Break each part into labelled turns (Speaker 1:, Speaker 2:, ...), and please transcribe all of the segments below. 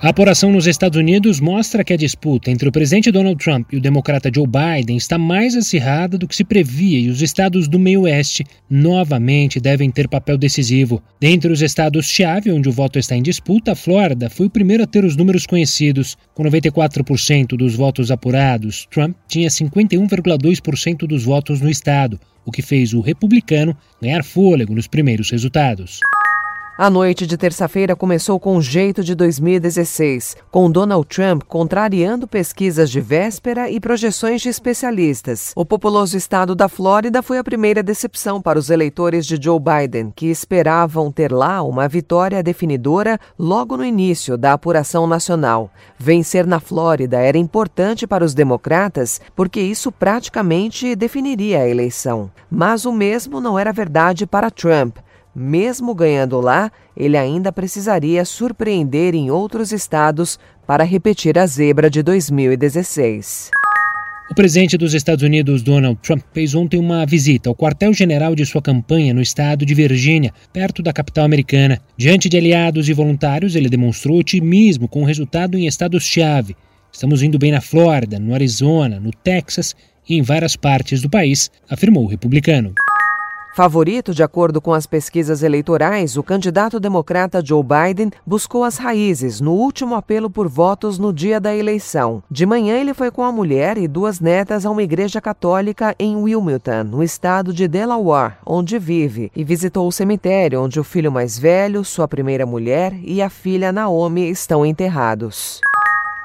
Speaker 1: A apuração nos Estados Unidos mostra que a disputa entre o presidente Donald Trump e o democrata Joe Biden está mais acirrada do que se previa e os estados do meio-oeste novamente devem ter papel decisivo. Dentre os estados-chave onde o voto está em disputa, a Flórida foi o primeiro a ter os números conhecidos. Com 94% dos votos apurados, Trump tinha 51,2% dos votos no estado, o que fez o republicano ganhar fôlego nos primeiros resultados.
Speaker 2: A noite de terça-feira começou com o jeito de 2016, com Donald Trump contrariando pesquisas de véspera e projeções de especialistas. O populoso estado da Flórida foi a primeira decepção para os eleitores de Joe Biden, que esperavam ter lá uma vitória definidora logo no início da apuração nacional. Vencer na Flórida era importante para os democratas porque isso praticamente definiria a eleição. Mas o mesmo não era verdade para Trump. Mesmo ganhando lá, ele ainda precisaria surpreender em outros estados para repetir a zebra de 2016.
Speaker 1: O presidente dos Estados Unidos, Donald Trump, fez ontem uma visita ao quartel-general de sua campanha no estado de Virgínia, perto da capital americana. Diante de aliados e voluntários, ele demonstrou otimismo com o resultado em estados-chave. Estamos indo bem na Flórida, no Arizona, no Texas e em várias partes do país, afirmou o republicano.
Speaker 2: Favorito de acordo com as pesquisas eleitorais, o candidato democrata Joe Biden buscou as raízes no último apelo por votos no dia da eleição. De manhã, ele foi com a mulher e duas netas a uma igreja católica em Wilmington, no estado de Delaware, onde vive, e visitou o cemitério onde o filho mais velho, sua primeira mulher e a filha Naomi estão enterrados.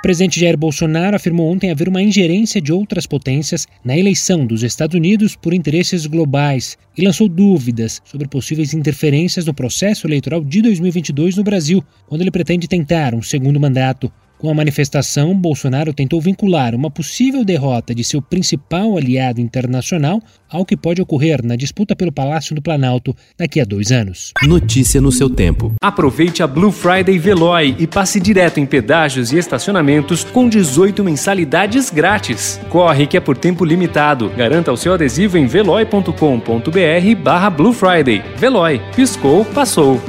Speaker 1: O presidente Jair Bolsonaro afirmou ontem haver uma ingerência de outras potências na eleição dos Estados Unidos por interesses globais e lançou dúvidas sobre possíveis interferências no processo eleitoral de 2022 no Brasil, quando ele pretende tentar um segundo mandato. Com a manifestação, Bolsonaro tentou vincular uma possível derrota de seu principal aliado internacional ao que pode ocorrer na disputa pelo Palácio do Planalto daqui a dois anos.
Speaker 3: Notícia no seu tempo.
Speaker 4: Aproveite a Blue Friday Veloy e passe direto em pedágios e estacionamentos com 18 mensalidades grátis. Corre que é por tempo limitado. Garanta o seu adesivo em veloy.com.br barra Blue Friday. Veloy. Piscou, passou.